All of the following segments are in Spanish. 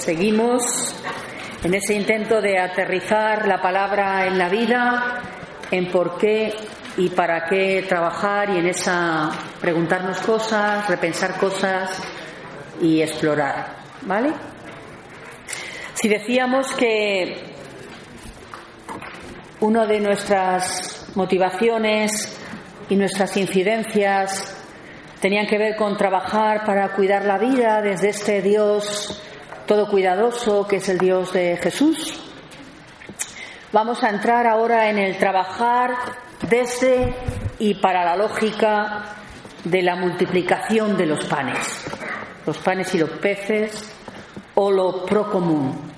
Seguimos en ese intento de aterrizar la palabra en la vida, en por qué y para qué trabajar y en esa preguntarnos cosas, repensar cosas y explorar, ¿vale? Si decíamos que una de nuestras motivaciones y nuestras incidencias tenían que ver con trabajar para cuidar la vida desde este Dios todo cuidadoso que es el Dios de Jesús. Vamos a entrar ahora en el trabajar desde y para la lógica de la multiplicación de los panes, los panes y los peces o lo procomún.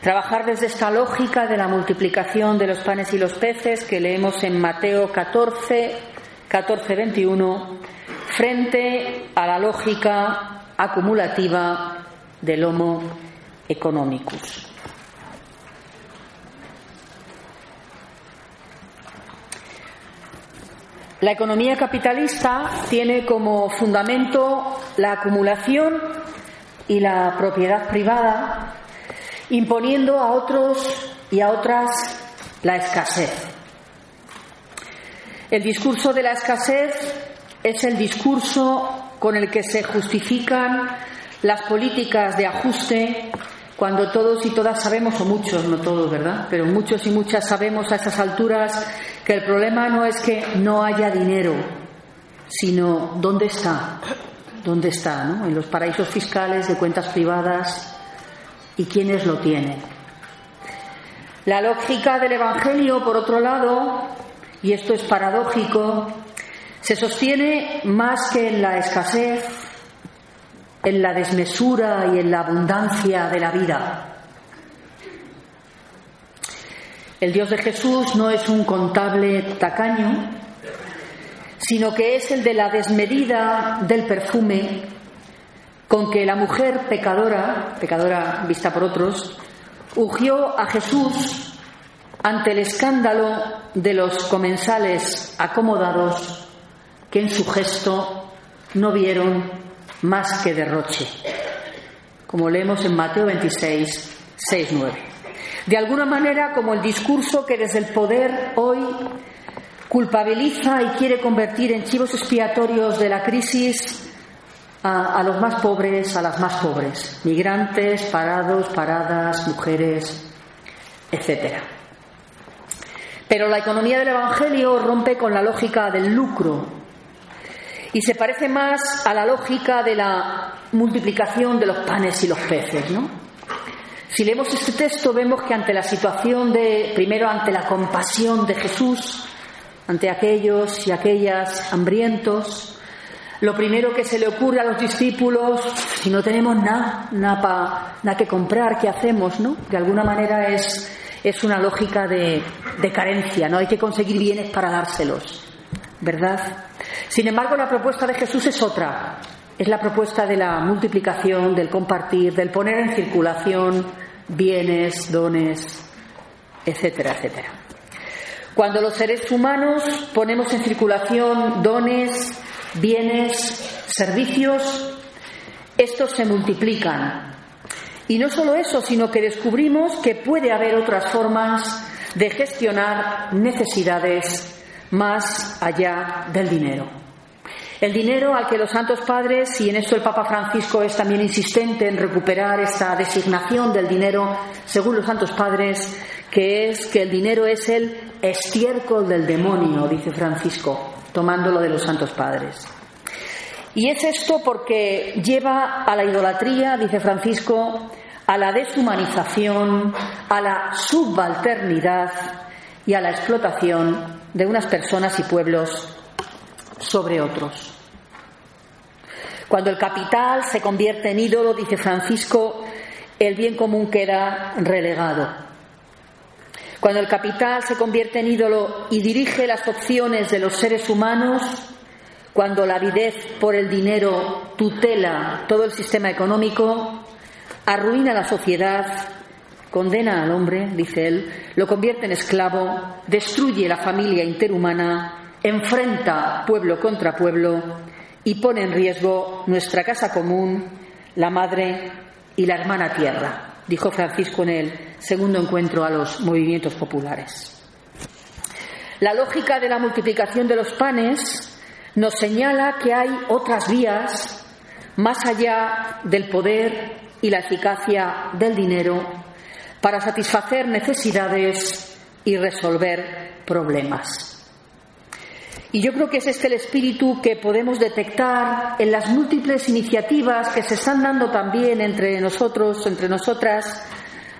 Trabajar desde esta lógica de la multiplicación de los panes y los peces que leemos en Mateo 14, 14, 21, frente a la lógica acumulativa del Homo economicus. La economía capitalista tiene como fundamento la acumulación y la propiedad privada, imponiendo a otros y a otras la escasez. El discurso de la escasez es el discurso con el que se justifican las políticas de ajuste cuando todos y todas sabemos, o muchos, no todos, ¿verdad? Pero muchos y muchas sabemos a esas alturas que el problema no es que no haya dinero, sino dónde está, dónde está, ¿no? En los paraísos fiscales de cuentas privadas y quiénes lo tienen. La lógica del Evangelio, por otro lado, y esto es paradójico, se sostiene más que en la escasez, en la desmesura y en la abundancia de la vida. El Dios de Jesús no es un contable tacaño, sino que es el de la desmedida del perfume con que la mujer pecadora, pecadora vista por otros, ungió a Jesús ante el escándalo de los comensales acomodados que en su gesto no vieron más que derroche, como leemos en Mateo 26, 6, 9. De alguna manera, como el discurso que desde el poder hoy culpabiliza y quiere convertir en chivos expiatorios de la crisis a, a, los más pobres, a las más pobres, migrantes, parados, paradas, mujeres, etc. Pero la economía del Evangelio rompe con la lógica del lucro y se parece más a la lógica de la multiplicación de los panes y los peces, ¿no? Si leemos este texto vemos que ante la situación de, primero ante la compasión de Jesús, ante aquellos y aquellas hambrientos, lo primero que se le ocurre a los discípulos, si no tenemos nada, nada, que comprar, ¿qué hacemos? ¿no? De alguna manera es, es una lógica de, de carencia, no hay que conseguir bienes para dárselos, ¿verdad? Sin embargo, la propuesta de Jesús es otra. Es la propuesta de la multiplicación, del compartir, del poner en circulación bienes, dones, etcétera, etcétera. Cuando los seres humanos ponemos en circulación dones, bienes, servicios, estos se multiplican. Y no solo eso, sino que descubrimos que puede haber otras formas de gestionar necesidades más allá del dinero. El dinero al que los santos padres, y en esto el Papa Francisco es también insistente en recuperar esta designación del dinero, según los santos padres, que es que el dinero es el estiércol del demonio, dice Francisco, tomándolo de los santos padres. Y es esto porque lleva a la idolatría, dice Francisco, a la deshumanización, a la subalternidad y a la explotación de unas personas y pueblos sobre otros. Cuando el capital se convierte en ídolo, dice Francisco, el bien común queda relegado. Cuando el capital se convierte en ídolo y dirige las opciones de los seres humanos, cuando la avidez por el dinero tutela todo el sistema económico, arruina la sociedad, condena al hombre, dice él, lo convierte en esclavo, destruye la familia interhumana, enfrenta pueblo contra pueblo y pone en riesgo nuestra casa común, la madre y la hermana tierra, dijo Francisco en el segundo encuentro a los movimientos populares. La lógica de la multiplicación de los panes nos señala que hay otras vías más allá del poder y la eficacia del dinero para satisfacer necesidades y resolver problemas. Y yo creo que es este el espíritu que podemos detectar en las múltiples iniciativas que se están dando también entre nosotros, entre nosotras,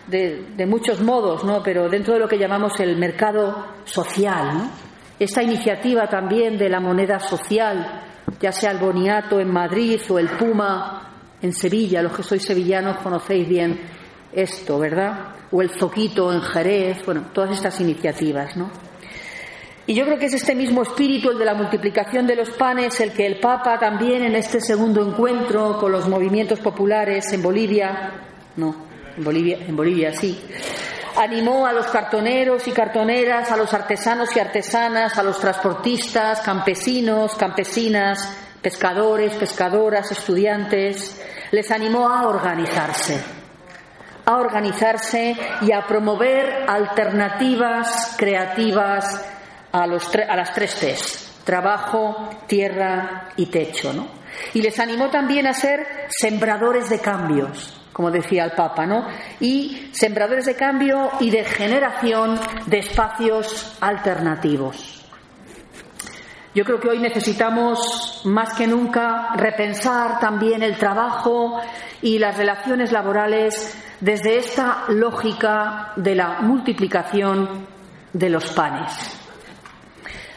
de, muchos modos, ¿no? pero dentro de lo que llamamos el mercado social. Esta iniciativa también de la moneda social, ya sea el boniato en Madrid o el Puma en Sevilla, los que sois sevillanos conocéis bien esto, ¿verdad? O el zoquito en Jerez, bueno, todas estas iniciativas, ¿no? Y yo creo que es este mismo espíritu, el de la multiplicación de los panes, el que el Papa también en este segundo encuentro con los movimientos populares en Bolivia, no, en Bolivia, en Bolivia sí, animó a los cartoneros y cartoneras, a los artesanos y artesanas, a los transportistas, campesinos, campesinas, pescadores, pescadoras, estudiantes, les animó a organizarse, a organizarse y a promover alternativas creativas a, los a las tres T's, trabajo, tierra y techo. ¿no? Y les animó también a ser sembradores de cambios, como decía el Papa, ¿no? y sembradores de cambio y de generación de espacios alternativos. Yo creo que hoy necesitamos más que nunca repensar también el trabajo y las relaciones laborales desde esta lógica de la multiplicación de los panes.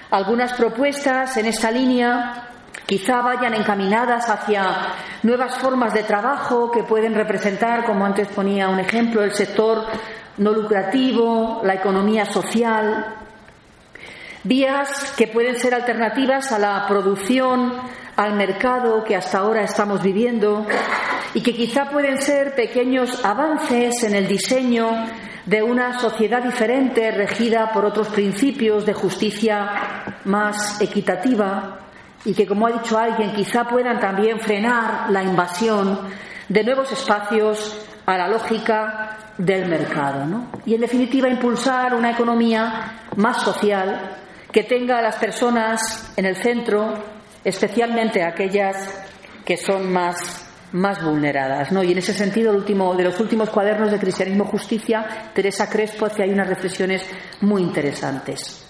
Algunas propuestas en esta línea quizá vayan encaminadas hacia nuevas formas de trabajo que pueden representar, como antes ponía un ejemplo, el sector no lucrativo, la economía social, vías que pueden ser alternativas a la producción, al mercado que hasta ahora estamos viviendo y que quizá pueden ser pequeños avances en el diseño de una sociedad diferente regida por otros principios de justicia más equitativa y que, como ha dicho alguien, quizá puedan también frenar la invasión de nuevos espacios a la lógica del mercado. Y, en definitiva, impulsar una economía más social que tenga a las personas en el centro, especialmente aquellas que son más más vulneradas. ¿no? Y en ese sentido, el último, de los últimos cuadernos de Cristianismo Justicia, Teresa Crespo hace ahí unas reflexiones muy interesantes.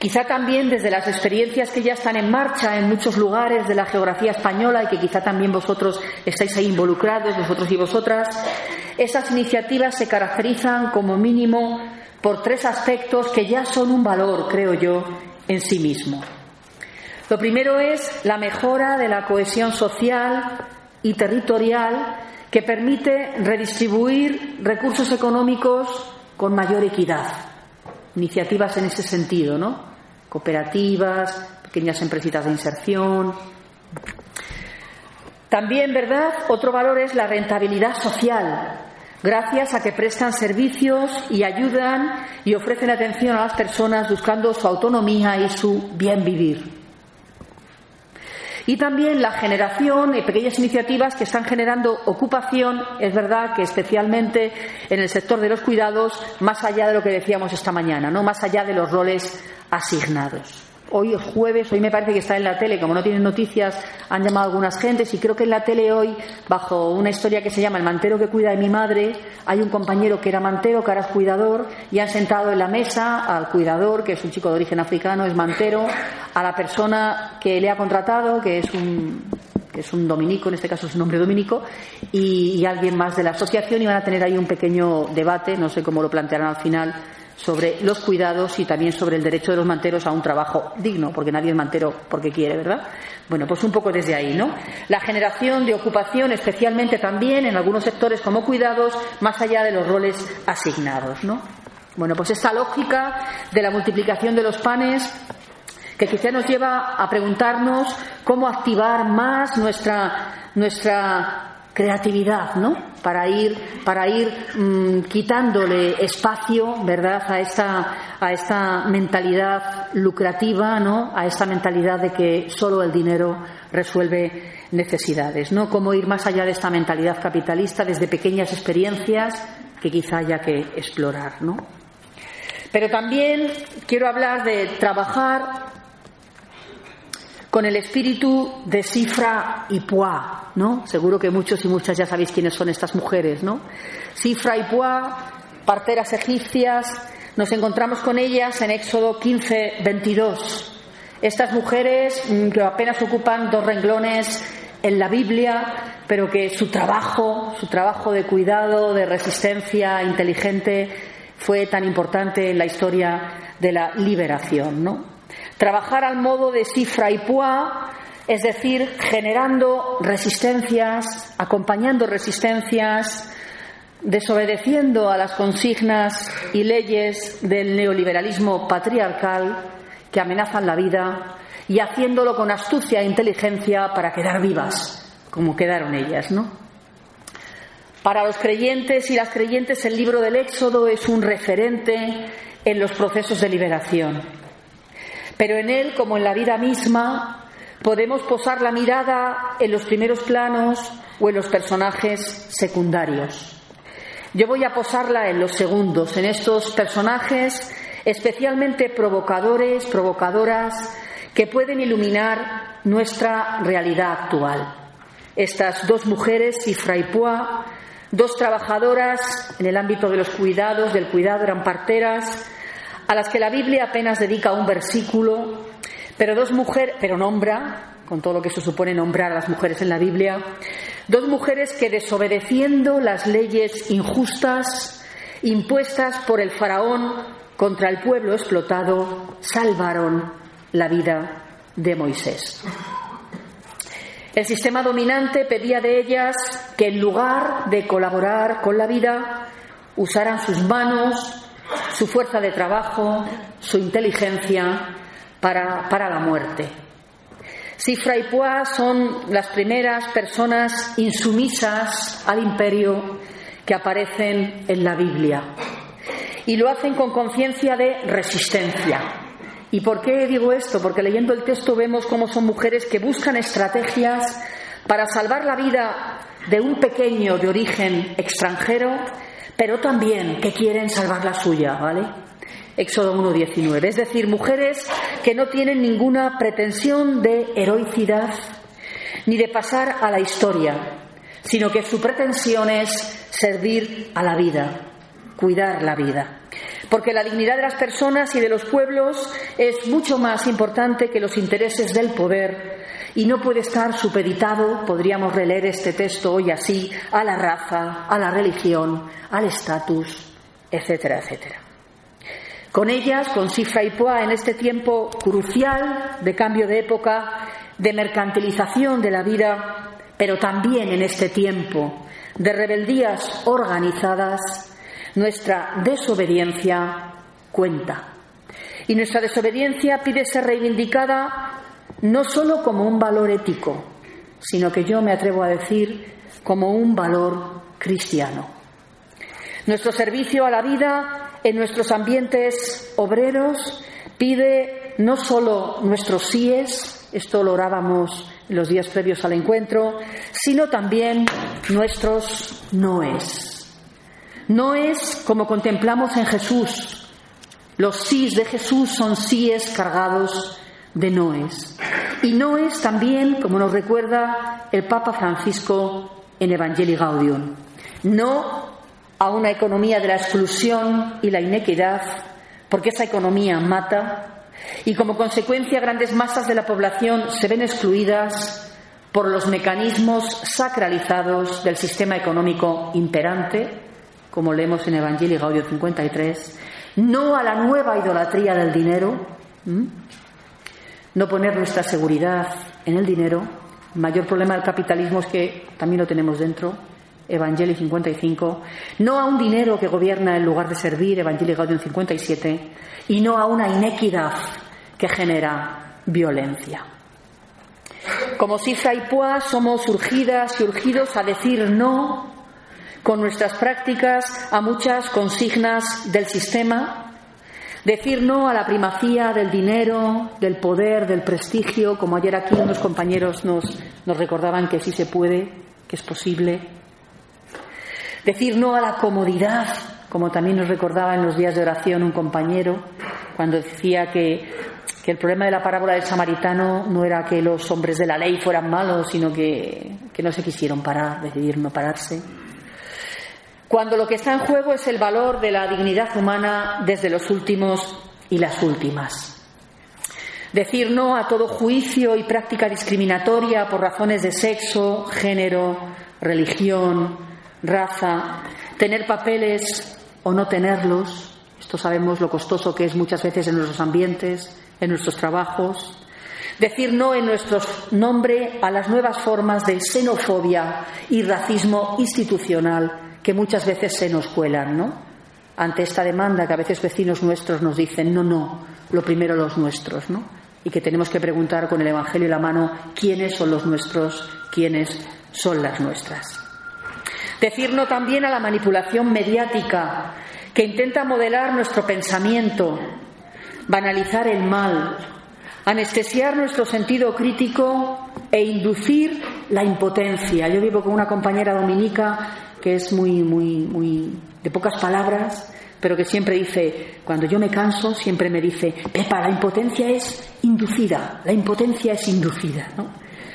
Quizá también desde las experiencias que ya están en marcha en muchos lugares de la geografía española y que quizá también vosotros estáis ahí involucrados, vosotros y vosotras, esas iniciativas se caracterizan como mínimo por tres aspectos que ya son un valor, creo yo, en sí mismo. Lo primero es la mejora de la cohesión social, y territorial que permite redistribuir recursos económicos con mayor equidad. Iniciativas en ese sentido, ¿no? Cooperativas, pequeñas empresitas de inserción. También, ¿verdad? Otro valor es la rentabilidad social, gracias a que prestan servicios y ayudan y ofrecen atención a las personas buscando su autonomía y su bien vivir y también la generación de pequeñas iniciativas que están generando ocupación, es verdad que especialmente en el sector de los cuidados, más allá de lo que decíamos esta mañana, no más allá de los roles asignados. Hoy es jueves, hoy me parece que está en la tele, como no tienen noticias, han llamado algunas gentes y creo que en la tele hoy, bajo una historia que se llama El mantero que cuida de mi madre, hay un compañero que era mantero, que ahora es cuidador, y han sentado en la mesa al cuidador, que es un chico de origen africano, es mantero, a la persona que le ha contratado, que es un que es un dominico, en este caso es un hombre dominico, y, alguien más de la asociación, y van a tener ahí un pequeño debate, no sé cómo lo plantearán al final, sobre los cuidados y también sobre el derecho de los manteros a un trabajo digno, porque nadie es mantero porque quiere, ¿verdad? Bueno, pues un poco desde ahí, ¿no? La generación de ocupación, especialmente también en algunos sectores como cuidados, más allá de los roles asignados, ¿no? Bueno, pues esta lógica de la multiplicación de los panes que quizá nos lleva a preguntarnos cómo activar más nuestra, nuestra creatividad, ¿no? Para ir, para ir mm, quitándole espacio, ¿verdad? A esta, a esta mentalidad lucrativa, ¿no? A esta mentalidad de que solo el dinero resuelve necesidades, ¿no? Cómo ir más allá de esta mentalidad capitalista desde pequeñas experiencias que quizá haya que explorar, ¿no? Pero también quiero hablar de trabajar con el espíritu de Sifra y Puá, ¿no? Seguro que muchos y muchas ya sabéis quiénes son estas mujeres, ¿no? Sifra y Puá, parteras egipcias, nos encontramos con ellas en Éxodo 15, 22. Estas mujeres mm, que apenas ocupan dos renglones en la Biblia, pero que su trabajo, su trabajo de cuidado, de resistencia inteligente, fue tan importante en la historia de la liberación, ¿no? Trabajar al modo de cifra y pua, es decir, generando resistencias, acompañando resistencias, desobedeciendo a las consignas y leyes del neoliberalismo patriarcal que amenazan la vida y haciéndolo con astucia e inteligencia para quedar vivas, como quedaron ellas, ¿no? Para los creyentes y las creyentes el libro del Éxodo es un referente en los procesos de liberación. Pero en él, como en la vida misma, podemos posar la mirada en los primeros planos o en los personajes secundarios. Yo voy a posarla en los segundos, en estos personajes especialmente provocadores, provocadoras, que pueden iluminar nuestra realidad actual. Estas dos mujeres, y Pua, dos trabajadoras en el ámbito de los cuidados, del cuidado, eran parteras, a las que la Biblia apenas dedica un versículo, pero dos mujeres, pero nombra, con todo lo que eso supone nombrar a las mujeres en la Biblia, dos mujeres que desobedeciendo las leyes injustas impuestas por el faraón contra el pueblo explotado, salvaron la vida de Moisés. El sistema dominante pedía de ellas que en lugar de colaborar con la vida, usaran sus manos, su fuerza de trabajo, su inteligencia para, la muerte. Sifra y Poix son las primeras personas insumisas al imperio que aparecen en la Biblia. Y lo hacen con conciencia de resistencia. ¿Y por qué digo esto? Porque leyendo el texto vemos cómo son mujeres que buscan estrategias para salvar la vida de un pequeño de origen extranjero pero también que quieren salvar la suya, ¿vale? Éxodo 1.19. Es decir, mujeres que no tienen ninguna pretensión de heroicidad ni de pasar a la historia, sino que su pretensión es servir a la vida, cuidar la vida. Porque la dignidad de las personas y de los pueblos es mucho más importante que los intereses del poder y no puede estar supeditado, podríamos releer este texto hoy así, a la raza, a la religión, al estatus, etcétera, etcétera. Con ellas, con Sifra y Poa, en este tiempo crucial de cambio de época, de mercantilización de la vida, pero también en este tiempo de rebeldías organizadas, nuestra desobediencia cuenta. Y nuestra desobediencia pide ser reivindicada no solo como un valor ético, sino que yo me atrevo a decir como un valor cristiano. Nuestro servicio a la vida en nuestros ambientes obreros pide no solo nuestros síes, esto lo orábamos en los días previos al encuentro, sino también nuestros noes. Noes como contemplamos en Jesús. Los sís de Jesús son síes cargados de Noes. Y Noes también, como nos recuerda el Papa Francisco en Evangelii Gaudium, no a una economía de la exclusión y la inequidad, porque esa economía mata, y como consecuencia grandes masas de la población se ven excluidas, por los mecanismos sacralizados del sistema económico imperante, como leemos en Evangelio Gaudio 53, no a la nueva idolatría del dinero, no poner nuestra seguridad en el dinero. El mayor problema del capitalismo es que también lo tenemos dentro, Evangelio 55, no a un dinero que gobierna en lugar de servir, Evangelio Gaudium 57, y no a una inequidad que genera violencia. Como Sifra y Poa somos urgidas y urgidos a decir no con nuestras prácticas a muchas consignas del sistema, decir no a la primacía del dinero, del poder, del prestigio, como ayer aquí unos compañeros nos, nos recordaban que sí se puede, que es posible, decir no a la comodidad, como también nos recordaba en los días de oración un compañero, cuando decía que que el problema de la parábola del samaritano no era que los hombres de la ley fueran malos, sino que, que no se quisieron parar, decidieron no pararse. Cuando lo que está en juego es el valor de la dignidad humana desde los últimos y las últimas. Decir no a todo juicio y práctica discriminatoria por razones de sexo, género, religión, raza, tener papeles o no tenerlos. Esto sabemos lo costoso que es muchas veces en nuestros ambientes, en nuestros trabajos, decir no en nuestro nombre a las nuevas formas de xenofobia y racismo institucional que muchas veces se nos cuelan, ¿no? Ante esta demanda que a veces vecinos nuestros nos dicen, no, no, lo primero los nuestros, ¿no? Y que tenemos que preguntar con el Evangelio en la mano quiénes son los nuestros, quiénes son las nuestras. Decir no también a la manipulación mediática que intenta modelar nuestro pensamiento, banalizar el mal, anestesiar nuestro sentido crítico e inducir la impotencia. Yo vivo con una compañera dominica que es muy, muy, muy de pocas palabras, pero que siempre dice, cuando yo me canso, siempre me dice, Pepa, la impotencia es inducida, la impotencia es inducida, ¿no?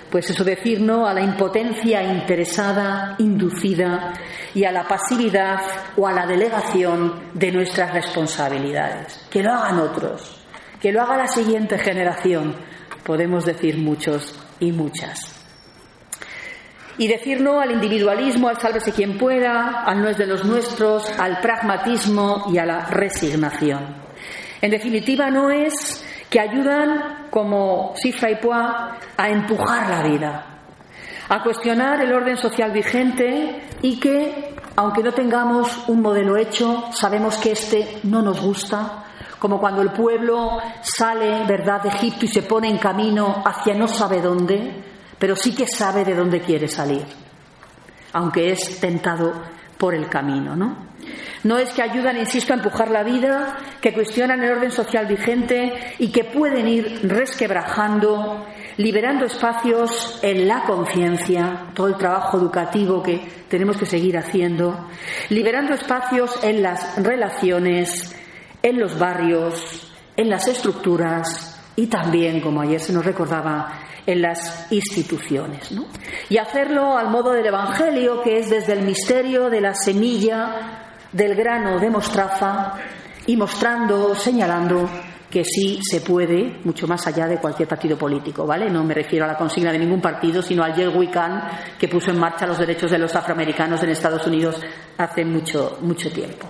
Pues eso decir no a la impotencia interesada, inducida y a la pasividad o a la delegación de nuestras responsabilidades. Que lo hagan otros, que lo haga la siguiente generación, podemos decir muchos y muchas. Y decir no al individualismo, al sálvese quien pueda, al no es de los nuestros, al pragmatismo y a la resignación. En definitiva, no es que ayudan, como Sifra y Poix, a empujar la vida, a cuestionar el orden social vigente y que, aunque no tengamos un modelo hecho, sabemos que este no nos gusta, como cuando el pueblo sale, ¿verdad?, de Egipto y se pone en camino hacia no sabe dónde, pero sí que sabe de dónde quiere salir, aunque es tentado por el camino, ¿no? No es que ayudan, insisto, a empujar la vida, que cuestionan el orden social vigente y que pueden ir resquebrajando, liberando espacios en la conciencia, todo el trabajo educativo que tenemos que seguir haciendo, liberando espacios en las relaciones, en los barrios, en las estructuras y también, como ayer se nos recordaba, en las instituciones. Y hacerlo al modo del Evangelio, que es desde el misterio de la semilla del grano de mostraza y mostrando, señalando que sí se puede, mucho más allá de cualquier partido político, ¿vale? No me refiero a la consigna de ningún partido, sino al Yel Khan que puso en marcha los derechos de los afroamericanos en Estados Unidos hace mucho, mucho tiempo.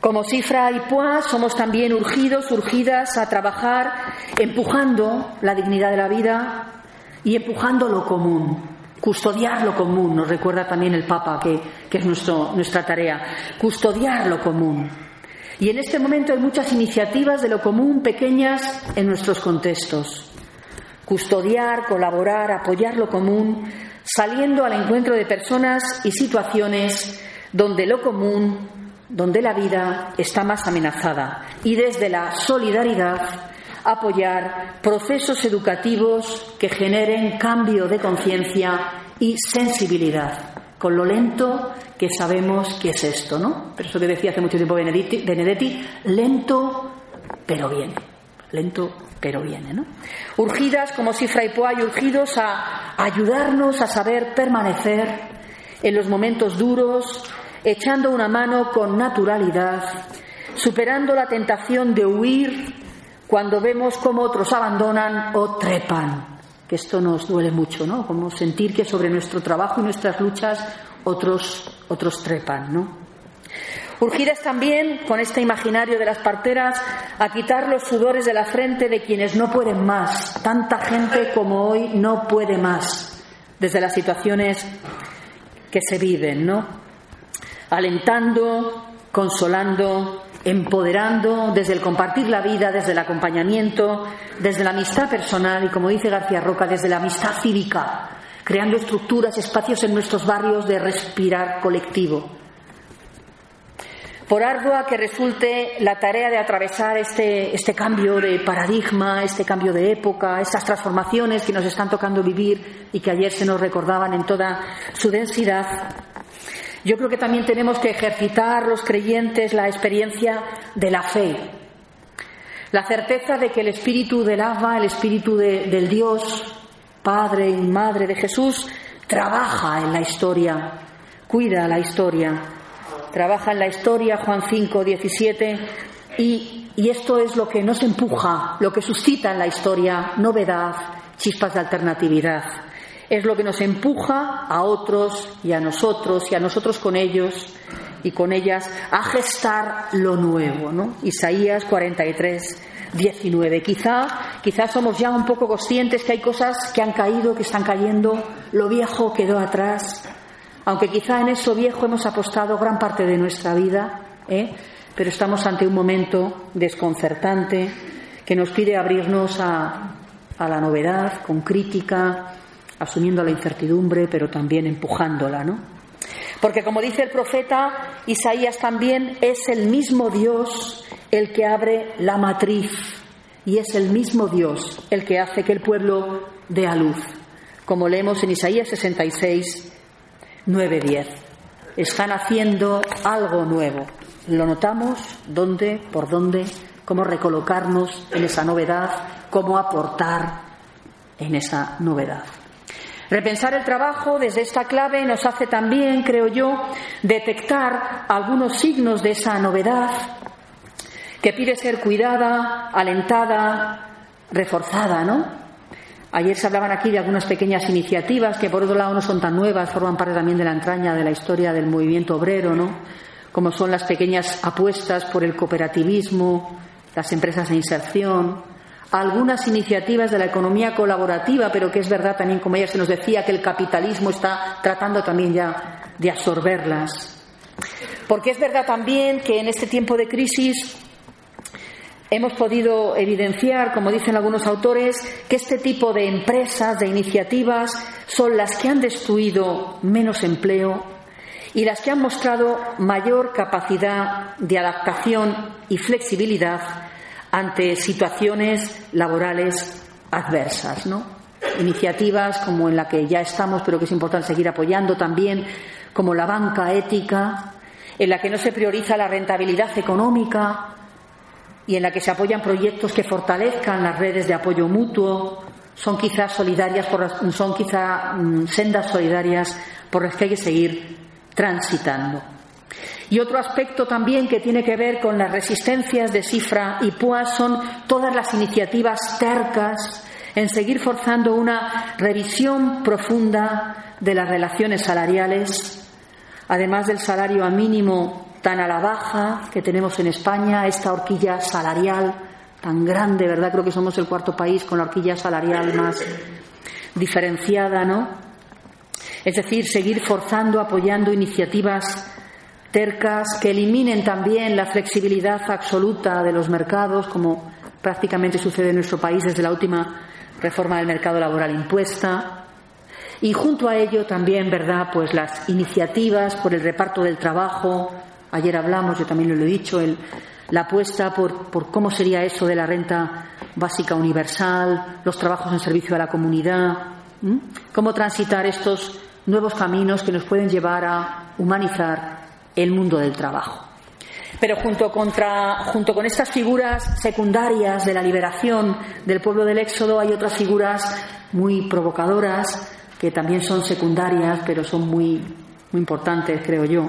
Como Cifra y Poix somos también urgidos, urgidas a trabajar empujando la dignidad de la vida y empujando lo común, Custodiar lo común, nos recuerda también el Papa, que, es nuestra tarea. Custodiar lo común. Y en este momento hay muchas iniciativas de lo común pequeñas en nuestros contextos. Custodiar, colaborar, apoyar lo común, saliendo al encuentro de personas y situaciones donde lo común, donde la vida está más amenazada. Y desde la solidaridad apoyar procesos educativos que generen cambio de conciencia y sensibilidad, con lo lento que sabemos que es esto, ¿no? Pero eso que decía hace mucho tiempo Benedetti, lento pero viene, lento pero viene, ¿no? Urgidas como si Fray Poay, urgidos a ayudarnos a saber permanecer en los momentos duros, echando una mano con naturalidad, superando la tentación de huir cuando vemos cómo otros abandonan o trepan, que esto nos duele mucho, ¿no? Como sentir que sobre nuestro trabajo y nuestras luchas otros, otros trepan, ¿no? Urgidas también, con este imaginario de las parteras, a quitar los sudores de la frente de quienes no pueden más. Tanta gente como hoy no puede más, desde las situaciones que se viven, ¿no? Alentando, consolando, empoderando desde el compartir la vida, desde el acompañamiento, desde la amistad personal y, como dice García Roca, desde la amistad cívica, creando estructuras, espacios en nuestros barrios de respirar colectivo. Por ardua que resulte la tarea de atravesar este, este cambio de paradigma, este cambio de época, estas transformaciones que nos están tocando vivir y que ayer se nos recordaban en toda su densidad, yo creo que también tenemos que ejercitar los creyentes la experiencia de la fe, la certeza de que el espíritu del Abba, el espíritu del Dios, Padre y Madre de Jesús, trabaja en la historia, cuida la historia, trabaja en la historia, Juan 5, 17, y, y esto es lo que nos empuja, lo que suscita en la historia novedad, chispas de alternatividad es lo que nos empuja a otros y a nosotros y a nosotros con ellos y con ellas a gestar lo nuevo, ¿no? Isaías 43, 19. Quizá, quizá somos ya un poco conscientes que hay cosas que han caído, que están cayendo, lo viejo quedó atrás, aunque quizá en eso viejo hemos apostado gran parte de nuestra vida, ¿eh? pero estamos ante un momento desconcertante que nos pide abrirnos a, a la novedad con crítica, asumiendo la incertidumbre, pero también empujándola, ¿no? Porque como dice el profeta Isaías también es el mismo Dios el que abre la matriz y es el mismo Dios el que hace que el pueblo dé a luz, como leemos en Isaías 66, 9, 10. Están haciendo algo nuevo. Lo notamos, dónde, por dónde, cómo recolocarnos en esa novedad, cómo aportar en esa novedad. Repensar el trabajo desde esta clave nos hace también, creo yo, detectar algunos signos de esa novedad que pide ser cuidada, alentada, reforzada, ¿no? Ayer se hablaban aquí de algunas pequeñas iniciativas que por otro lado no son tan nuevas, forman parte también de la entraña de la historia del movimiento obrero, ¿no? Como son las pequeñas apuestas por el cooperativismo, las empresas de inserción, algunas iniciativas de la economía colaborativa, pero que es verdad también, como ella se nos decía, que el capitalismo está tratando también ya de absorberlas. Porque es verdad también que en este tiempo de crisis hemos podido evidenciar, como dicen algunos autores, que este tipo de empresas, de iniciativas, son las que han destruido menos empleo y las que han mostrado mayor capacidad de adaptación y flexibilidad ante situaciones laborales adversas, ¿no? Iniciativas como en la que ya estamos, pero que es importante seguir apoyando también, como la banca ética, en la que no se prioriza la rentabilidad económica y en la que se apoyan proyectos que fortalezcan las redes de apoyo mutuo, son quizás solidarias, por, son quizá mm, sendas solidarias por las que hay que seguir transitando. Y otro aspecto también que tiene que ver con las resistencias de Cifra y Pua son todas las iniciativas tercas en seguir forzando una revisión profunda de las relaciones salariales, además del salario a mínimo tan a la baja que tenemos en España, esta horquilla salarial tan grande, ¿verdad? Creo que somos el cuarto país con la horquilla salarial más diferenciada, ¿no? Es decir, seguir forzando, apoyando iniciativas tercas que eliminen también la flexibilidad absoluta de los mercados, como prácticamente sucede en nuestro país desde la última reforma del mercado laboral impuesta. Y junto a ello también, ¿verdad?, pues las iniciativas por el reparto del trabajo. Ayer hablamos, yo también lo he dicho, el, la apuesta por, por cómo sería eso de la renta básica universal, los trabajos en servicio a la comunidad, cómo transitar estos nuevos caminos que nos pueden llevar a humanizar el mundo del trabajo. Pero junto, contra, junto con estas figuras secundarias de la liberación del pueblo del Éxodo hay otras figuras muy provocadoras que también son secundarias, pero son muy, muy importantes, creo yo,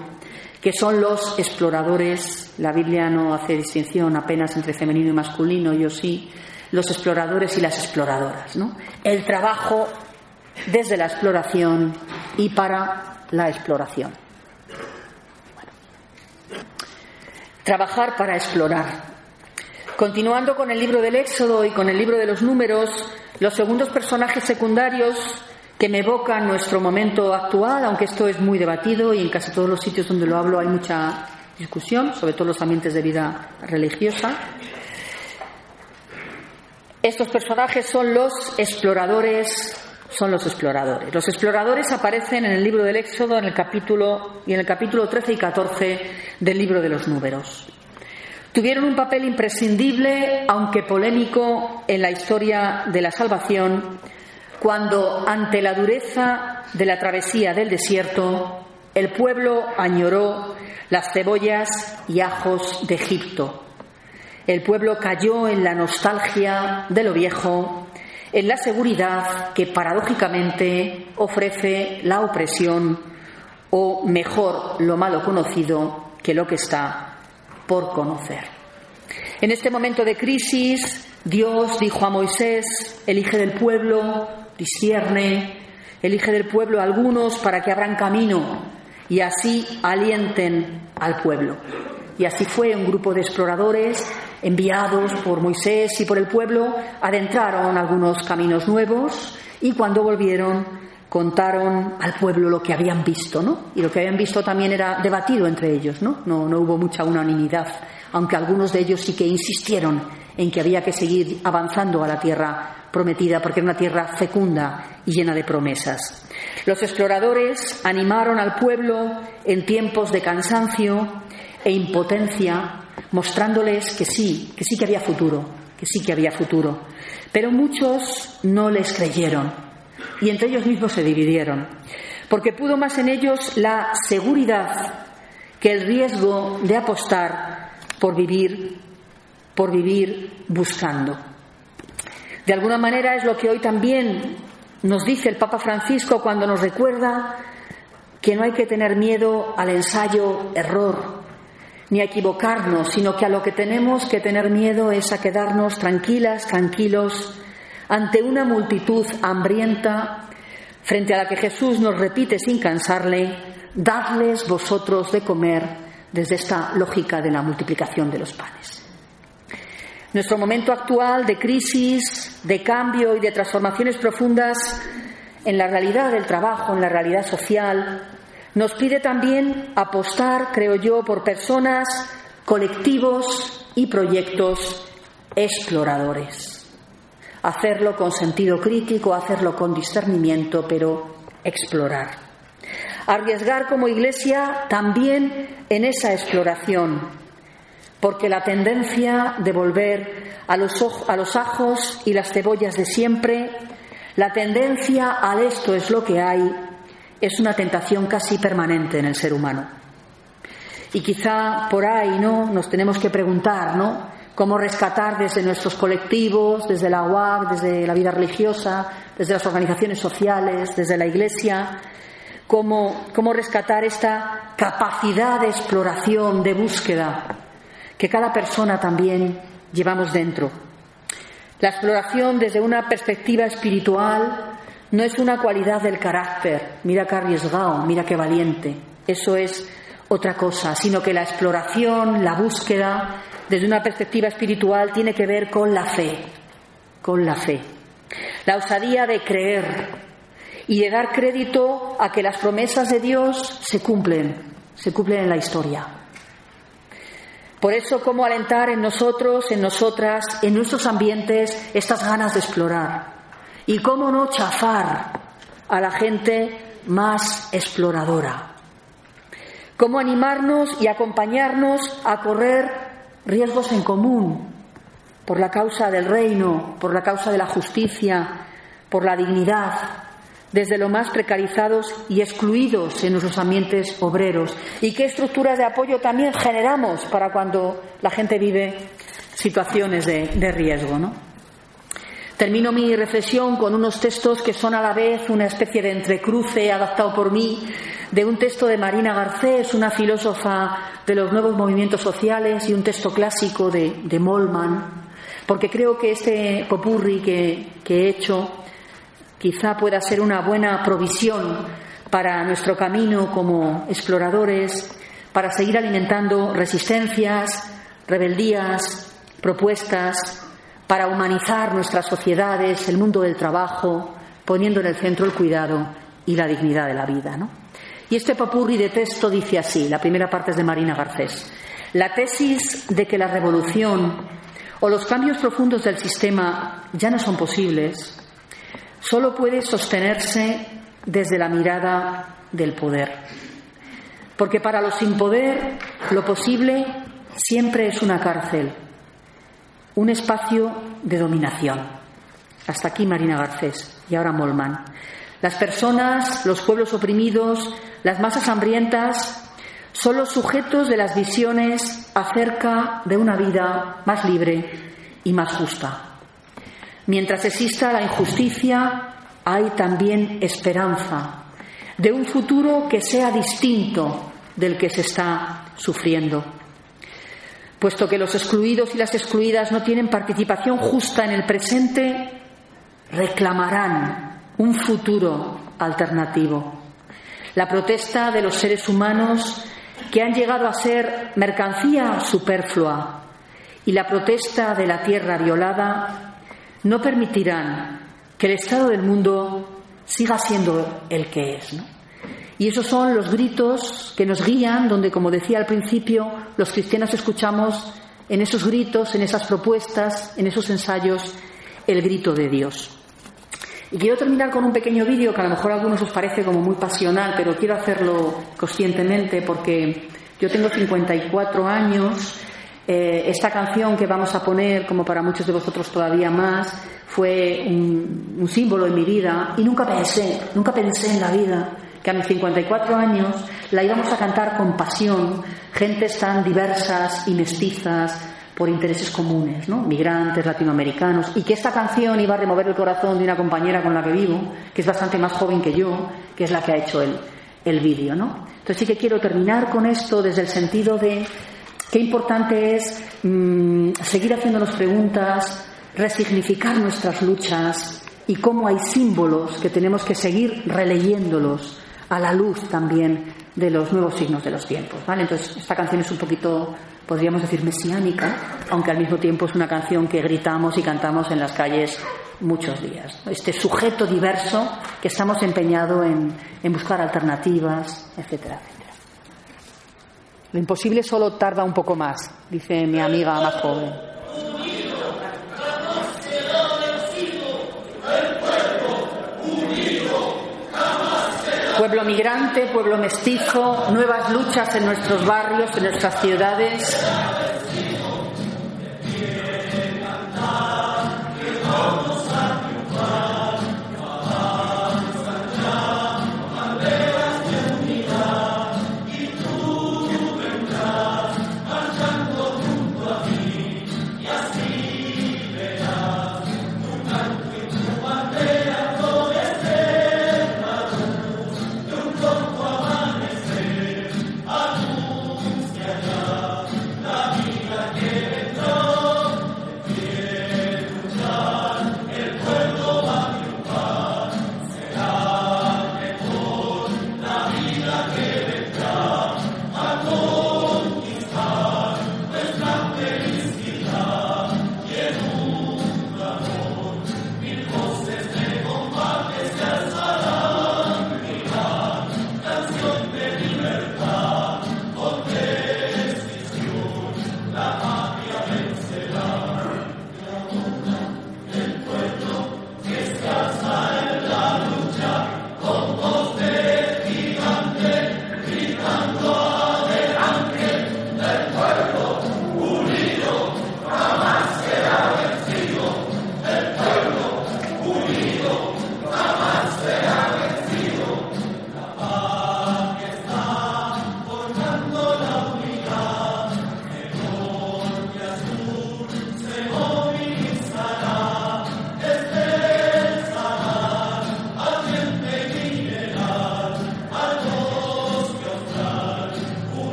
que son los exploradores. La Biblia no hace distinción apenas entre femenino y masculino, yo sí. los exploradores y las exploradoras. El trabajo desde la exploración y para la exploración. Trabajar para explorar. Continuando con el libro del Éxodo y con el libro de los números, los segundos personajes secundarios que me evocan nuestro momento actual, aunque esto es muy debatido y en casi todos los sitios donde lo hablo hay mucha discusión, sobre todo los ambientes de vida religiosa. Estos personajes son los exploradores, son los exploradores. Los exploradores aparecen en el libro del Éxodo en el capítulo y en el capítulo 13 y 14 del libro de los Números. Tuvieron un papel imprescindible, aunque polémico, en la historia de la salvación cuando, ante la dureza de la travesía del desierto, el pueblo añoró las cebollas y ajos de Egipto. El pueblo cayó en la nostalgia de lo viejo, en la seguridad que paradójicamente ofrece la opresión o mejor lo malo conocido que lo que está por conocer. En este momento de crisis, Dios dijo a Moisés, elige del pueblo discierne, elige del pueblo a algunos para que abran camino y así alienten al pueblo. Y así fue un grupo de exploradores enviados por Moisés y por el pueblo, adentraron algunos caminos nuevos y cuando volvieron contaron al pueblo lo que habían visto, ¿no? Y lo que habían visto también era debatido entre ellos, ¿no? No, no hubo mucha unanimidad, aunque algunos de ellos sí que insistieron en que había que seguir avanzando a la tierra prometida porque era una tierra fecunda y llena de promesas. Los exploradores animaron al pueblo en tiempos de cansancio e impotencia, mostrándoles que sí, que sí que había futuro, que sí que había futuro. Pero muchos no les creyeron y entre ellos mismos se dividieron, porque pudo más en ellos la seguridad que el riesgo de apostar por vivir, por vivir buscando. De alguna manera es lo que hoy también nos dice el Papa Francisco cuando nos recuerda que no hay que tener miedo al ensayo error, ni a equivocarnos, sino que a lo que tenemos que tener miedo es a quedarnos tranquilas, tranquilos, ante una multitud hambrienta, frente a la que Jesús nos repite sin cansarle, dadles vosotros de comer desde esta lógica de la multiplicación de los panes. Nuestro momento actual de crisis, de cambio y de transformaciones profundas en la realidad del trabajo, en la realidad social, nos pide también apostar, creo yo, por personas, colectivos y proyectos exploradores. Hacerlo con sentido crítico, hacerlo con discernimiento, pero explorar. Arriesgar como Iglesia también en esa exploración, porque la tendencia de volver a los, a los ajos y las cebollas de siempre, la tendencia al esto es lo que hay, es una tentación casi permanente en el ser humano. Y quizá por ahí, ¿no? Nos tenemos que preguntar, ¿no? Cómo rescatar desde nuestros colectivos, desde la UAC, desde la vida religiosa, desde las organizaciones sociales, desde la Iglesia, cómo, cómo rescatar esta capacidad de exploración, de búsqueda, que cada persona también llevamos dentro. La exploración desde una perspectiva espiritual no es una cualidad del carácter, mira qué arriesgado, mira qué valiente, eso es otra cosa, sino que la exploración, la búsqueda desde una perspectiva espiritual tiene que ver con la fe, con la fe. La osadía de creer y de dar crédito a que las promesas de Dios se cumplen, se cumplen en la historia. Por eso, ¿cómo alentar en nosotros, en nosotras, en nuestros ambientes estas ganas de explorar? Y cómo no chafar a la gente más exploradora. Cómo animarnos y acompañarnos a correr riesgos en común por la causa del reino, por la causa de la justicia, por la dignidad, desde lo más precarizados y excluidos en nuestros ambientes obreros y qué estructuras de apoyo también generamos para cuando la gente vive situaciones de, riesgo. ¿no? Termino mi reflexión con unos textos que son a la vez una especie de entrecruce adaptado por mí de un texto de Marina Garcés, una filósofa de los nuevos movimientos sociales, y un texto clásico de, de Molman porque creo que este popurri que, que he hecho quizá pueda ser una buena provisión para nuestro camino como exploradores, para seguir alimentando resistencias, rebeldías, propuestas, para humanizar nuestras sociedades, el mundo del trabajo, poniendo en el centro el cuidado y la dignidad de la vida. Y este papurri de texto dice así, la primera parte es de Marina Garcés, la tesis de que la revolución o los cambios profundos del sistema ya no son posibles, solo puede sostenerse desde la mirada del poder. Porque para los sin poder lo posible siempre es una cárcel, un espacio de dominación. Hasta aquí Marina Garcés y ahora Molman. Las personas, los pueblos oprimidos, las masas hambrientas son los sujetos de las visiones acerca de una vida más libre y más justa. Mientras exista la injusticia, hay también esperanza de un futuro que sea distinto del que se está sufriendo. Puesto que los excluidos y las excluidas no tienen participación justa en el presente, reclamarán un futuro alternativo. La protesta de los seres humanos que han llegado a ser mercancía superflua y la protesta de la tierra violada no permitirán que el estado del mundo siga siendo el que es. Y esos son los gritos que nos guían, donde, como decía al principio, los cristianos escuchamos en esos gritos, en esas propuestas, en esos ensayos, el grito de Dios. Y quiero terminar con un pequeño vídeo que a lo mejor a algunos os parece como muy pasional, pero quiero hacerlo conscientemente porque yo tengo 54 años. Eh, esta canción que vamos a poner, como para muchos de vosotros todavía más, fue un, un símbolo en mi vida y nunca pensé, nunca pensé en la vida que a mis 54 años la íbamos a cantar con pasión, gentes tan diversas y mestizas, por intereses comunes, ¿no? migrantes, latinoamericanos, y que esta canción iba a remover el corazón de una compañera con la que vivo, que es bastante más joven que yo, que es la que ha hecho el, el vídeo. ¿no? Entonces sí que quiero terminar con esto desde el sentido de qué importante es mm, seguir haciéndonos preguntas, resignificar nuestras luchas y cómo hay símbolos que tenemos que seguir releyéndolos a la luz también de los nuevos signos de los tiempos. ¿vale? Entonces, esta canción es un poquito podríamos decir mesiánica, aunque al mismo tiempo es una canción que gritamos y cantamos en las calles muchos días. Este sujeto diverso que estamos empeñados en, en buscar alternativas, etcétera, etcétera. Lo imposible solo tarda un poco más, dice mi amiga más joven. Pueblo migrante, pueblo mestizo, nuevas luchas en nuestros barrios, en nuestras ciudades.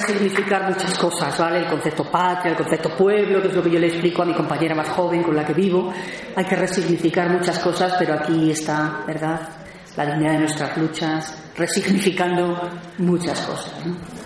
Resignificar muchas cosas, ¿vale? El concepto patria, el concepto pueblo, que es lo que yo le explico a mi compañera más joven con la que vivo. Hay que resignificar muchas cosas, pero aquí está, ¿verdad? La dignidad de nuestras luchas, resignificando muchas cosas. ¿no?